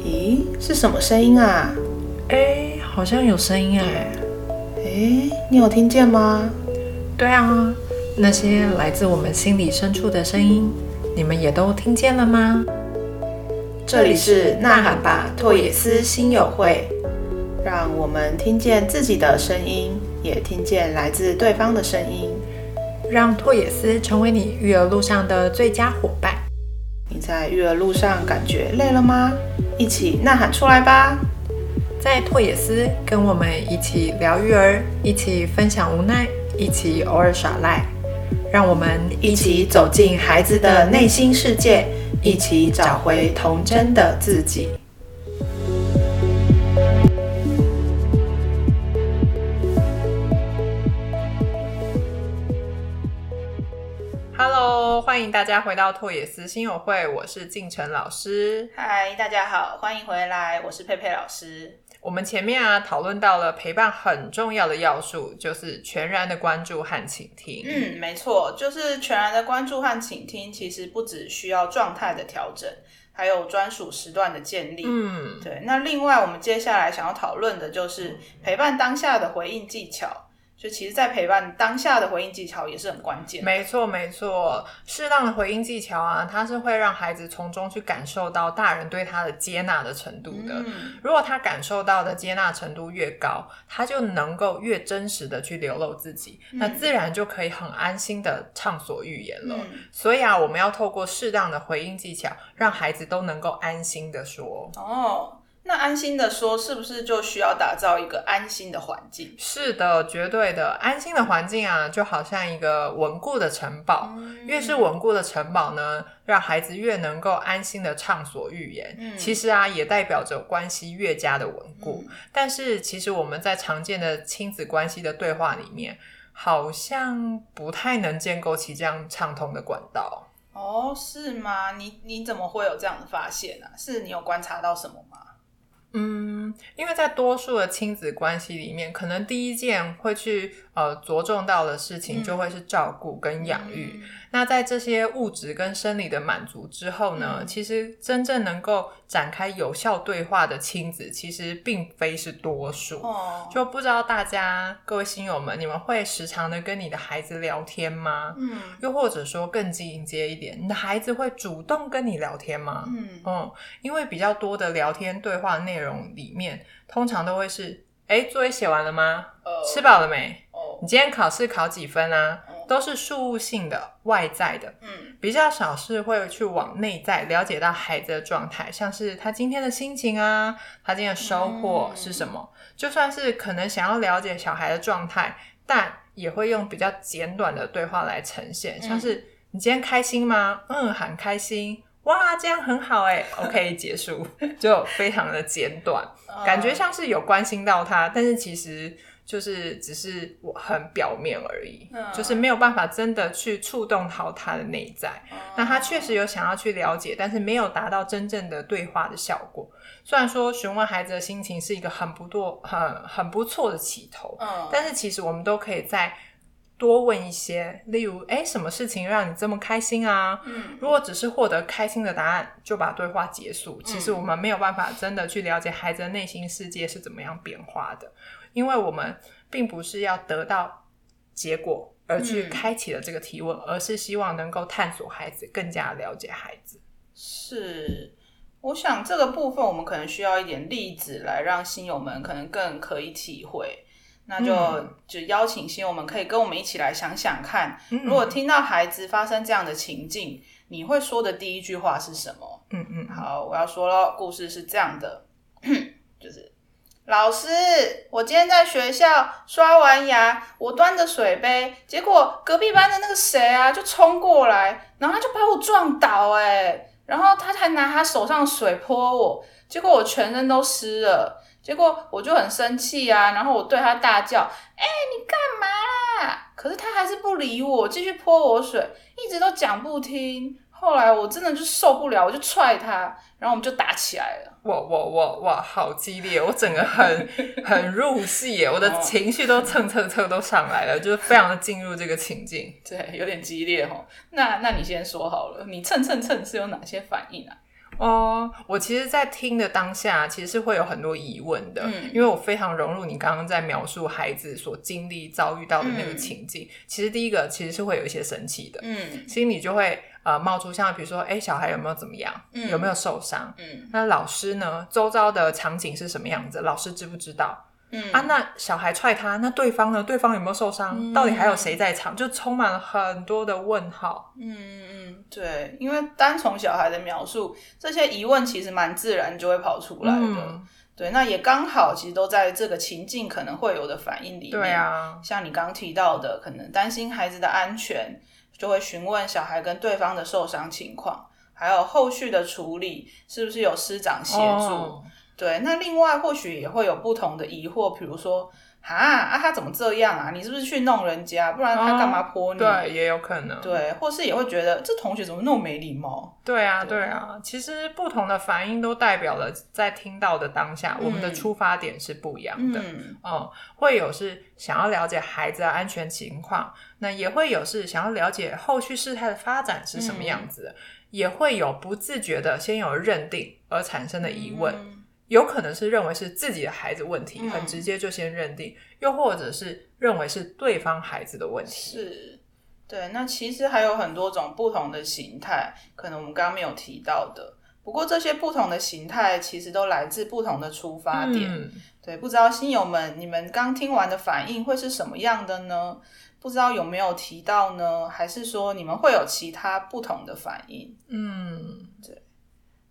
咦，是什么声音啊？哎，好像有声音哎。哎，你有听见吗？对啊，那些来自我们心里深处的声音，你们也都听见了吗？这里是呐喊吧拓野斯心友会，让我们听见自己的声音，也听见来自对方的声音，让拓野斯成为你育儿路上的最佳伙伴。你在育儿路上感觉累了吗？一起呐喊出来吧！在拓野斯，跟我们一起聊育儿，一起分享无奈，一起偶尔耍赖，让我们一起走进孩子的内心世界，一起找回童真的自己。欢迎大家回到拓野思心友会，我是静晨老师。嗨，大家好，欢迎回来，我是佩佩老师。我们前面啊讨论到了陪伴很重要的要素，就是全然的关注和倾听。嗯，没错，就是全然的关注和倾听，其实不只需要状态的调整，还有专属时段的建立。嗯，对。那另外，我们接下来想要讨论的就是陪伴当下的回应技巧。就其实，在陪伴当下的回应技巧也是很关键。没错，没错，适当的回应技巧啊，它是会让孩子从中去感受到大人对他的接纳的程度的。如果他感受到的接纳程度越高，他就能够越真实的去流露自己，那自然就可以很安心的畅所欲言了。所以啊，我们要透过适当的回应技巧，让孩子都能够安心的说。哦。那安心的说，是不是就需要打造一个安心的环境？是的，绝对的，安心的环境啊，就好像一个稳固的城堡。越是稳固的城堡呢，让孩子越能够安心的畅所欲言。其实啊，也代表着关系越加的稳固。但是，其实我们在常见的亲子关系的对话里面，好像不太能建构起这样畅通的管道。哦，是吗？你你怎么会有这样的发现呢？是你有观察到什么吗？嗯，因为在多数的亲子关系里面，可能第一件会去呃着重到的事情，就会是照顾跟养育。那在这些物质跟生理的满足之后呢，其实真正能够展开有效对话的亲子，其实并非是多数。哦，就不知道大家各位新友们，你们会时常的跟你的孩子聊天吗？嗯，又或者说更进阶一点，你的孩子会主动跟你聊天吗？嗯嗯，因为比较多的聊天对话内容里面，通常都会是：哎，作业写完了吗？吃饱了没？你今天考试考几分啊？都是事物性的、外在的，嗯，比较少是会去往内在了解到孩子的状态，像是他今天的心情啊，他今天的收获是什么。就算是可能想要了解小孩的状态，但也会用比较简短的对话来呈现，像是你今天开心吗？嗯，很开心。哇，这样很好哎。OK，结束就非常的简短，感觉像是有关心到他，但是其实。就是只是我很表面而已，就是没有办法真的去触动到他的内在。那他确实有想要去了解，但是没有达到真正的对话的效果。虽然说询问孩子的心情是一个很不错、很很不错的起头，但是其实我们都可以再多问一些，例如，哎，什么事情让你这么开心啊？嗯，如果只是获得开心的答案就把对话结束，其实我们没有办法真的去了解孩子的内心世界是怎么样变化的。因为我们并不是要得到结果而去开启了这个提问，而是希望能够探索孩子，更加了解孩子。是，我想这个部分我们可能需要一点例子来让新友们可能更可以体会。那就就邀请新友们可以跟我们一起来想想看，如果听到孩子发生这样的情境，你会说的第一句话是什么？嗯嗯，好，我要说了，故事是这样的，就是。老师，我今天在学校刷完牙，我端着水杯，结果隔壁班的那个谁啊，就冲过来，然后他就把我撞倒，哎，然后他还拿他手上水泼我，结果我全身都湿了，结果我就很生气啊，然后我对他大叫，哎，你干嘛啦？可是他还是不理我，继续泼我水，一直都讲不听。后来我真的就受不了，我就踹他，然后我们就打起来了。哇哇哇哇，好激烈！我整个很 很入戏耶，我的情绪都蹭蹭蹭都上来了，就是非常的进入这个情境。对，有点激烈哦。那那你先说好了，你蹭蹭蹭是有哪些反应啊？哦，我其实，在听的当下，其实是会有很多疑问的，嗯因为我非常融入你刚刚在描述孩子所经历、遭遇到的那个嗯情境。其实第一个其实是会有一些生气的，嗯心里就会呃冒出像比如说，哎，小孩有没有怎么样，嗯有没有受伤？嗯那老师呢？周遭的场景是什么样子？老师知不知道？嗯啊，那小孩踹他，那对方呢？对方有没有受伤？嗯到底还有谁在场？就充满了很多的问号。嗯嗯嗯，对，因为单从小孩的描述，这些疑问其实蛮自然就会跑出来的。嗯，对，那也刚好，其实都在这个情境可能会有的反应里面。对啊，像你刚提到的，可能担心孩子的安全，就会询问小孩跟对方的受伤情况，还有后续的处理是不是有师长协助。哦对，那另外或许也会有不同的疑惑，比如说，啊啊，他怎么这样啊？你是不是去弄人家？不然他干嘛泼你？对，也有可能。对，或是也会觉得这同学怎么那么没礼貌？对啊，对对啊，其实不同的反应都代表了在听到的当下，我们的出发点是不一样的。嗯嗯，会有是想要了解孩子的安全情况，那也会有是想要了解后续事态的发展是什么样子的，也会有不自觉的先有认定而产生的疑问，嗯有可能是认为是自己的孩子问题，嗯很直接就先认定，又或者是认为是对方孩子的问题。是，对。那其实还有很多种不同的形态，可能我们刚刚没有提到的。不过这些不同的形态其实都来自不同的出发点。嗯，对，不知道新友们，你们刚听完的反应会是什么样的呢？不知道有没有提到呢？还是说你们会有其他不同的反应？嗯，对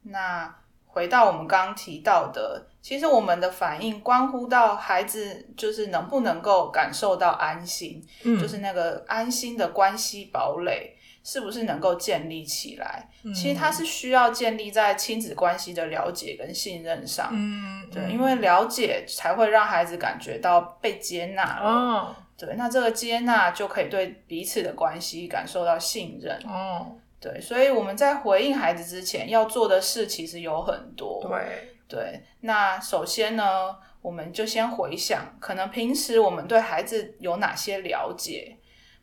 那回到我们刚刚提到的，其实我们的反应关乎到孩子就是能不能够感受到安心，嗯就是那个安心的关系堡垒是不是能够建立起来？嗯其实它是需要建立在亲子关系的了解跟信任上。嗯，对，嗯因为了解才会让孩子感觉到被接纳了。哦对，那这个接纳就可以对彼此的关系感受到信任。哦，对，所以我们在回应孩子之前要做的事其实有很多。对，对，那首先呢，我们就先回想，可能平时我们对孩子有哪些了解，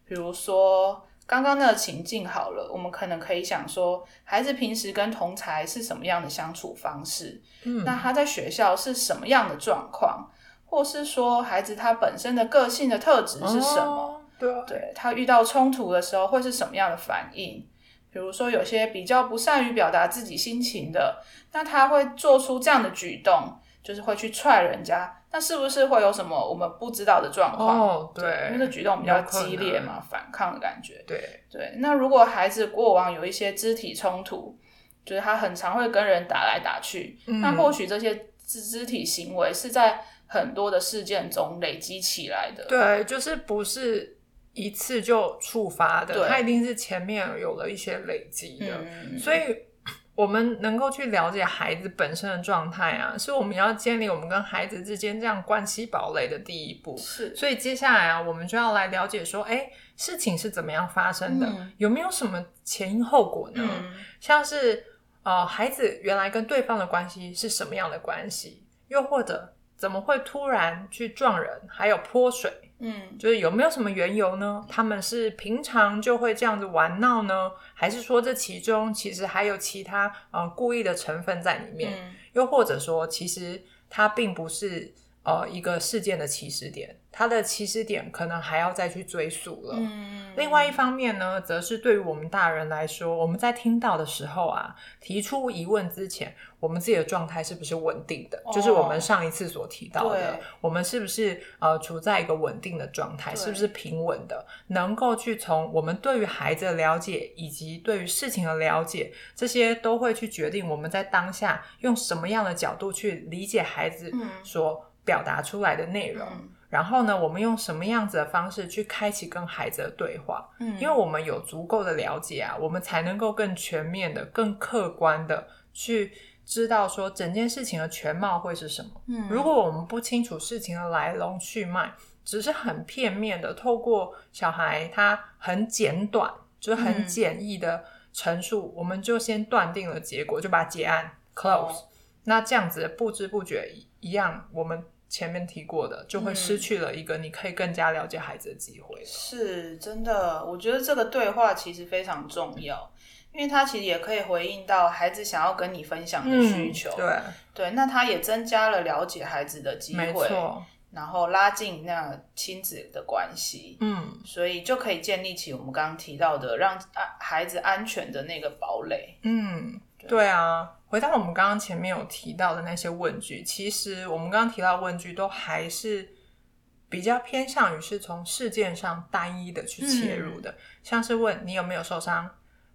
比如说刚刚那个情境好了，我们可能可以想说，孩子平时跟同才是什么样的相处方式？嗯，那他在学校是什么样的状况？或是说孩子他本身的个性的特质是什么？哦？对，对他遇到冲突的时候会是什么样的反应？比如说，有些比较不善于表达自己心情的，那他会做出这样的举动，就是会去踹人家。那是不是会有什么我们不知道的状况？哦，对因为，这举动比较激烈嘛，反抗的感觉。对，对，那如果孩子过往有一些肢体冲突，就是他很常会跟人打来打去，嗯那或许这些肢肢体行为是在很多的事件中累积起来的。对，就是不是一次就触发的，对它一定是前面有了一些累积的，嗯，所以。我们能够去了解孩子本身的状态啊，是我们要建立我们跟孩子之间这样关系堡垒的第一步。是所以接下来啊，我们就要来了解说，哎，事情是怎么样发生的，嗯有没有什么前因后果呢？嗯像是呃，孩子原来跟对方的关系是什么样的关系，又或者怎么会突然去撞人，还有泼水，嗯就是有没有什么缘由呢？他们是平常就会这样子玩闹呢，还是说这其中其实还有其他呃故意的成分在里面？嗯又或者说，其实他并不是呃一个事件的起始点，它的起始点可能还要再去追溯了。嗯，另外一方面呢，则是对于我们大人来说，我们在听到的时候啊，提出疑问之前，我们自己的状态是不是稳定的？哦就是我们上一次所提到的，我们是不是呃处在一个稳定的状态，是不是平稳的？能够去从我们对于孩子的了解，以及对于事情的了解，这些都会去决定我们在当下用什么样的角度去理解孩子嗯所表达出来的内容。嗯然后呢，我们用什么样子的方式去开启跟孩子的对话？嗯，因为我们有足够的了解啊，我们才能够更全面的、更客观的去知道说整件事情的全貌会是什么。嗯如果我们不清楚事情的来龙去脉，只是很片面的透过小孩他很简短，就是很嗯简易的陈述，我们就先断定了结果，就把结案 close。那这样子不知不觉一样，我们前面提过的，就会失去了一个你可以更加了解孩子的机会。是真的，我觉得这个对话其实非常重要，因为他其实也可以回应到孩子想要跟你分享的需求。对对，那他也增加了了解孩子的机会，然后拉近那亲子的关系。嗯，所以就可以建立起我们刚刚提到的让孩子安全的那个堡垒。嗯，对啊。回到我们刚刚前面有提到的那些问句，其实我们刚刚提到问句都还是比较偏向于是从事件上单一的去切入的，像是问你有没有受伤，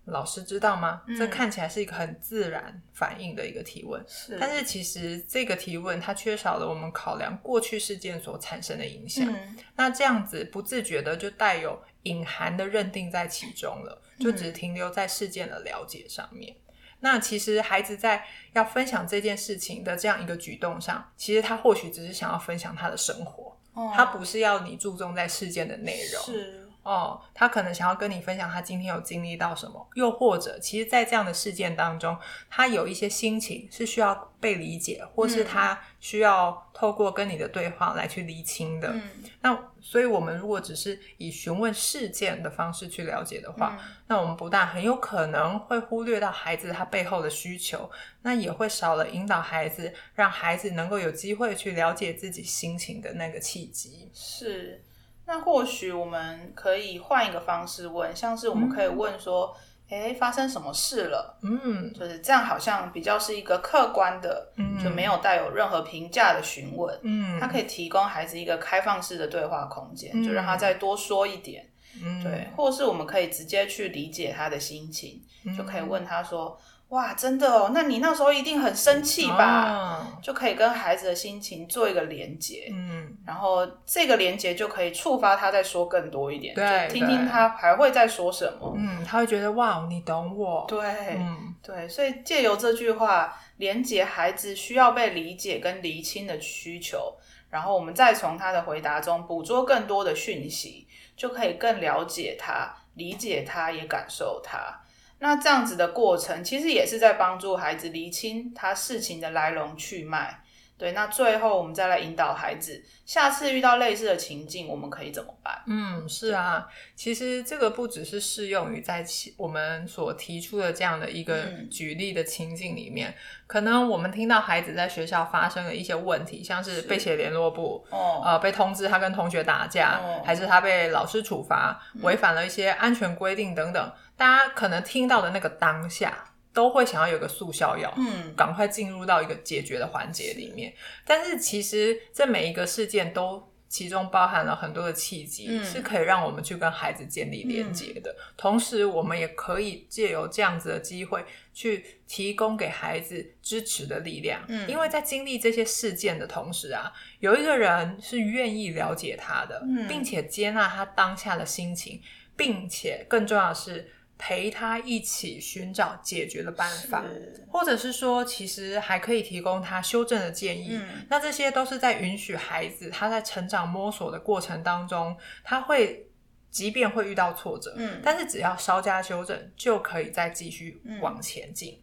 老师知道吗？这看起来是一个很自然反应的一个提问，但是其实这个提问它缺少了我们考量过去事件所产生的影响，那这样子不自觉的就带有隐含的认定在其中了，就只停留在事件的了解上面。那其实孩子在要分享这件事情的这样一个举动上，其实他或许只是想要分享他的生活，他不是要你注重在事件的内容。是。哦，他可能想要跟你分享他今天有经历到什么，又或者，其实，在这样的事件当中，他有一些心情是需要被理解，或是他需要透过跟你的对话来去厘清的。那所以，我们如果只是以询问事件的方式去了解的话，那我们不但很有可能会忽略到孩子他背后的需求，那也会少了引导孩子，让孩子能够有机会去了解自己心情的那个契机。是。那或许我们可以换一个方式问，像是我们可以问说：“哎，发生什么事了？”嗯，就是这样，好像比较是一个客观的，就没有带有任何评价的询问。嗯，它可以提供孩子一个开放式的对话空间，就让他再多说一点。嗯，对，或是我们可以直接去理解他的心情，就可以问他说。哇，真的哦，那你那时候一定很生气吧？就可以跟孩子的心情做一个连接，嗯，然后这个连接就可以触发他再说更多一点，对，听听他还会再说什么，嗯，他会觉得哇，你懂我，对，嗯，对，所以借由这句话连接孩子需要被理解跟厘清的需求，然后我们再从他的回答中捕捉更多的讯息，就可以更了解他、理解他，也感受他。那这样子的过程，其实也是在帮助孩子厘清他事情的来龙去脉。对，那最后我们再来引导孩子，下次遇到类似的情境，我们可以怎么办？嗯，是啊，其实这个不只是适用于在我们所提出的这样的一个举例的情境里面，可能我们听到孩子在学校发生了一些问题，像是被写联络簿，哦，呃，被通知他跟同学打架，还是他被老师处罚，违反了一些安全规定等等，大家可能听到的那个当下。都会想要有个速效药，嗯，赶快进入到一个解决的环节里面。但是其实这每一个事件都其中包含了很多的契机，是可以让我们去跟孩子建立连接的。同时，我们也可以借由这样子的机会，去提供给孩子支持的力量。嗯，因为在经历这些事件的同时啊，有一个人是愿意了解他的，并且接纳他当下的心情，并且更重要的是。陪他一起寻找解决的办法，或者是说，其实还可以提供他修正的建议。那这些都是在允许孩子他在成长摸索的过程当中，他会即便会遇到挫折，嗯，但是只要稍加修正，就可以再继续往前进。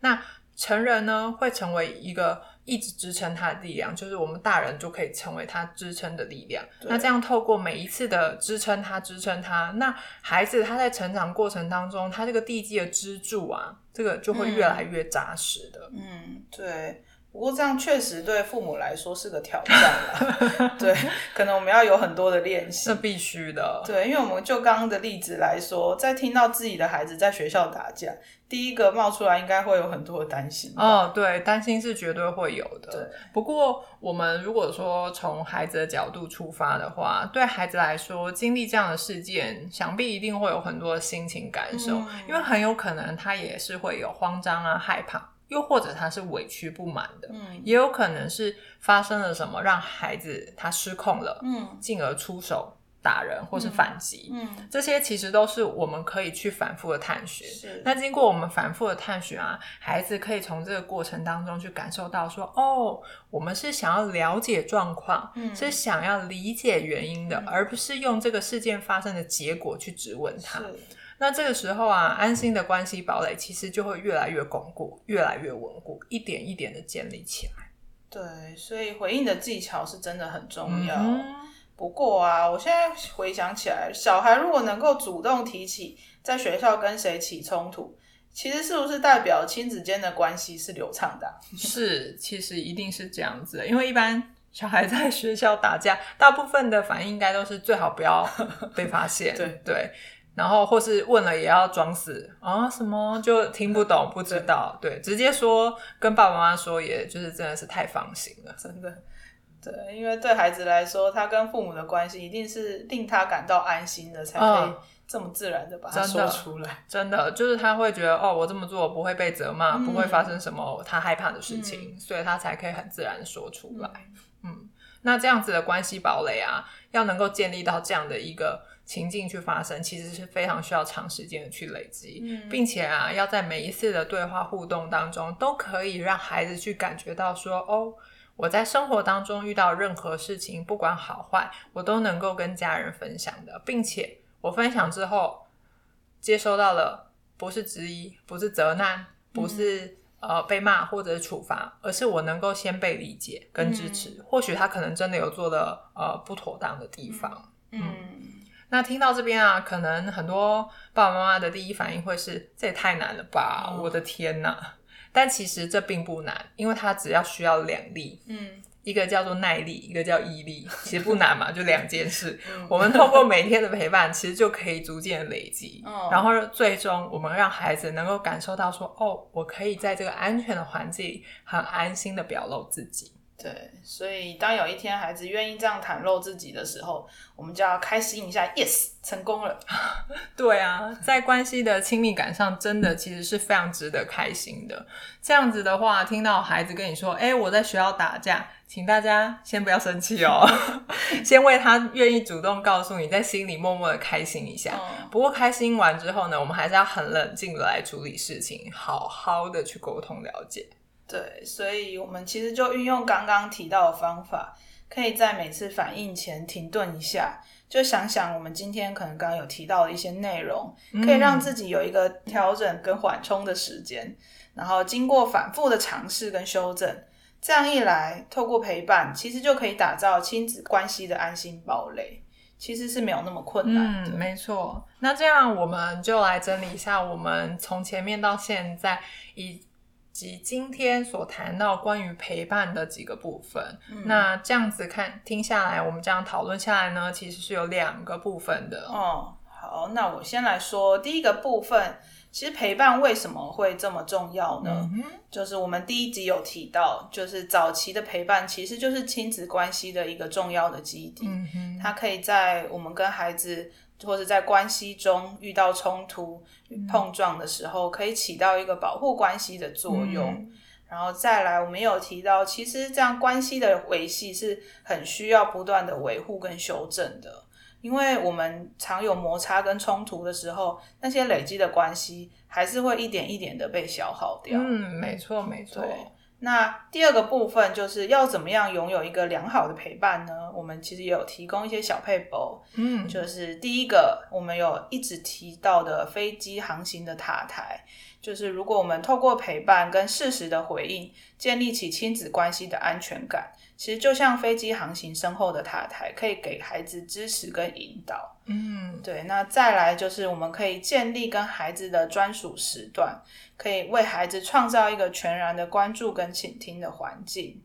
那成人呢，会成为一个。一直支撑他的力量，就是我们大人就可以成为他支撑的力量。那这样透过每一次的支撑他，支撑他，那孩子他在成长过程当中，他这个地基的支柱啊，这个就会越来越扎实的。嗯，对。不过这样确实对父母来说是个挑战了，对，可能我们要有很多的练习。是必须的，对，因为我们就刚刚的例子来说，在听到自己的孩子在学校打架，第一个冒出来应该会有很多的担心。哦，对，担心是绝对会有的。对，不过我们如果说从孩子的角度出发的话，对孩子来说，经历这样的事件，想必一定会有很多的心情感受，因为很有可能他也是会有慌张啊、害怕。又或者他是委屈不满的，嗯，也有可能是发生了什么让孩子他失控了，嗯，进而出手打人或是反击，嗯，这些其实都是我们可以去反复的探寻。是，那经过我们反复的探寻啊，孩子可以从这个过程当中去感受到说，哦，我们是想要了解状况，嗯，是想要理解原因的，而不是用这个事件发生的结果去质问他。那这个时候啊，安心的关系堡垒其实就会越来越巩固，越来越稳固，一点一点的建立起来。对，所以回应的技巧是真的很重要。嗯不过啊，我现在回想起来，小孩如果能够主动提起在学校跟谁起冲突，其实是不是代表亲子间的关系是流畅的啊、是，其实一定是这样子的，因为一般小孩在学校打架，大部分的反应应该都是最好不要被发现，对对，然后或是问了也要装死啊，什么就听不懂不知道，对，直接说跟爸爸妈妈说，也就是真的是太放心了。真的。对，因为对孩子来说，他跟父母的关系一定是令他感到安心的，才可以嗯这么自然的把它说出来。真的就是他会觉得哦，我这么做不会被责骂，嗯不会发生什么他害怕的事情，所以他才可以很自然的说出来。嗯，那这样子的关系堡垒啊，要能够建立到这样的一个情境去发生，其实是非常需要长时间的去累积，嗯并且啊，要在每一次的对话互动当中，都可以让孩子去感觉到说哦。我在生活当中遇到任何事情，不管好坏，我都能够跟家人分享的，并且我分享之后，接收到了不是质疑，不是责难，不是、呃被骂或者处罚，而是我能够先被理解跟支持。或许他可能真的有做的呃不妥当的地方。嗯，那听到这边啊，可能很多爸爸妈妈的第一反应会是：这也太难了吧！嗯我的天哪！但其实这并不难，因为它只要需要两力，嗯一个叫做耐力，一个叫毅力，其实不难嘛，就两件事。嗯我们通过每天的陪伴，其实就可以逐渐累积，哦然后最终我们让孩子能够感受到说，哦，我可以在这个安全的环境里很安心的表露自己。对，所以当有一天孩子愿意这样袒露自己的时候，我们就要开心一下，yes，成功了。对啊，在关系的亲密感上，真的其实是非常值得开心的。这样子的话，听到孩子跟你说：“哎、我在学校打架”，请大家先不要生气哦，先为他愿意主动告诉你，在心里默默的开心一下。嗯不过开心完之后呢，我们还是要很冷静的来处理事情，好好的去沟通了解。对，所以我们其实就运用刚刚提到的方法，可以在每次反应前停顿一下，就想想我们今天可能刚刚有提到的一些内容，可以让自己有一个调整跟缓冲的时间，然后经过反复的尝试跟修正，这样一来，透过陪伴，其实就可以打造亲子关系的安心堡垒，其实是没有那么困难的。嗯，没错。那这样我们就来整理一下，我们从前面到现在以及今天所谈到关于陪伴的几个部分。嗯那这样子看听下来，我们这样讨论下来呢，其实是有两个部分的。哦，好，那我先来说第一个部分。其实陪伴为什么会这么重要呢？嗯，就是我们第一集有提到，就是早期的陪伴其实就是亲子关系的一个重要的基底。嗯，它可以在我们跟孩子或者在关系中遇到冲突、碰撞的时候，可以起到一个保护关系的作用。嗯然后再来，我们也有提到，其实这样关系的维系是很需要不断的维护跟修正的，因为我们常有摩擦跟冲突的时候，那些累积的关系还是会一点一点的被消耗掉。嗯，没错，没错。对那第二个部分就是要怎么样拥有一个良好的陪伴呢？我们其实也有提供一些小配包，嗯，就是第一个，我们有一直提到的飞机航行的塔台，就是如果我们透过陪伴跟适时的回应，建立起亲子关系的安全感，其实就像飞机航行身后的塔台，可以给孩子支持跟引导。嗯对，那再来就是我们可以建立跟孩子的专属时段，可以为孩子创造一个全然的关注跟倾听的环境。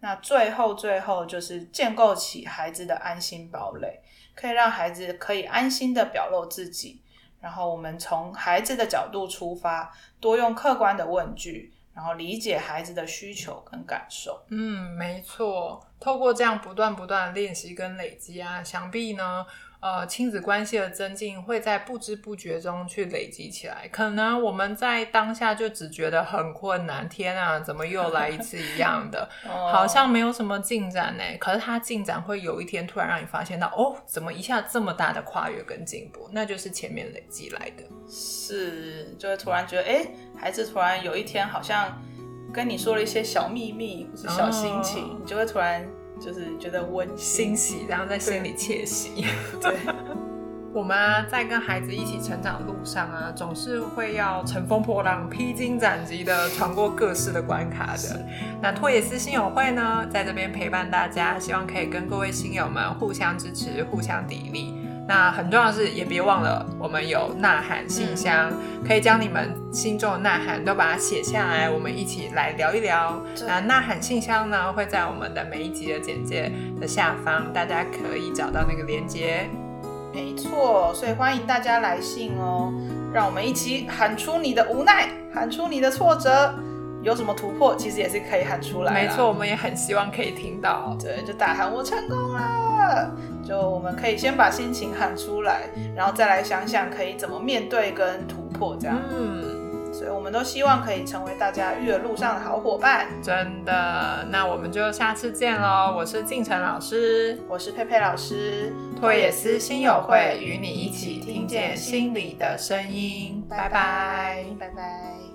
那最后最后就是建构起孩子的安心堡垒，可以让孩子可以安心的表露自己。然后我们从孩子的角度出发，多用客观的问句，然后理解孩子的需求跟感受。嗯，没错。透过这样不断不断的练习跟累积啊，想必呢，呃，亲子关系的增进会在不知不觉中去累积起来。可能我们在当下就只觉得很困难，天啊，怎么又来一次一样的，哦好像没有什么进展呢。可是它进展会有一天突然让你发现到，哦，怎么一下这么大的跨越跟进步？那就是前面累积来的。是，就会突然觉得，哎、孩子突然有一天好像跟你说了一些小秘密或是小心情，哦你就会突然就是觉得温。欣喜，然后在心里窃喜。对，我们啊，在跟孩子一起成长的路上啊，总是会要乘风破浪、披荆斩棘的闯过各式的关卡的。那托野斯心友会呢，在这边陪伴大家，希望可以跟各位新友们互相支持、互相砥砺。那很重要的是，也别忘了，我们有呐喊信箱，可以将你们心中的呐喊都把它写下来，我们一起来聊一聊。那呐喊信箱呢，会在我们的每一集的简介的下方，大家可以找到那个连接。没错，所以欢迎大家来信哦，让我们一起喊出你的无奈，喊出你的挫折，有什么突破，其实也是可以喊出来。没错，我们也很希望可以听到。对，就大喊我成功了，就我们可以先把心情喊出来，然后再来想想可以怎么面对跟突破这样。嗯。所以我们都希望可以成为大家育儿路上的好伙伴。真的，那我们就下次见喽！我是静晨老师，我是佩佩老师，托野斯心友会与你一起听见心里的声音。拜拜，拜拜。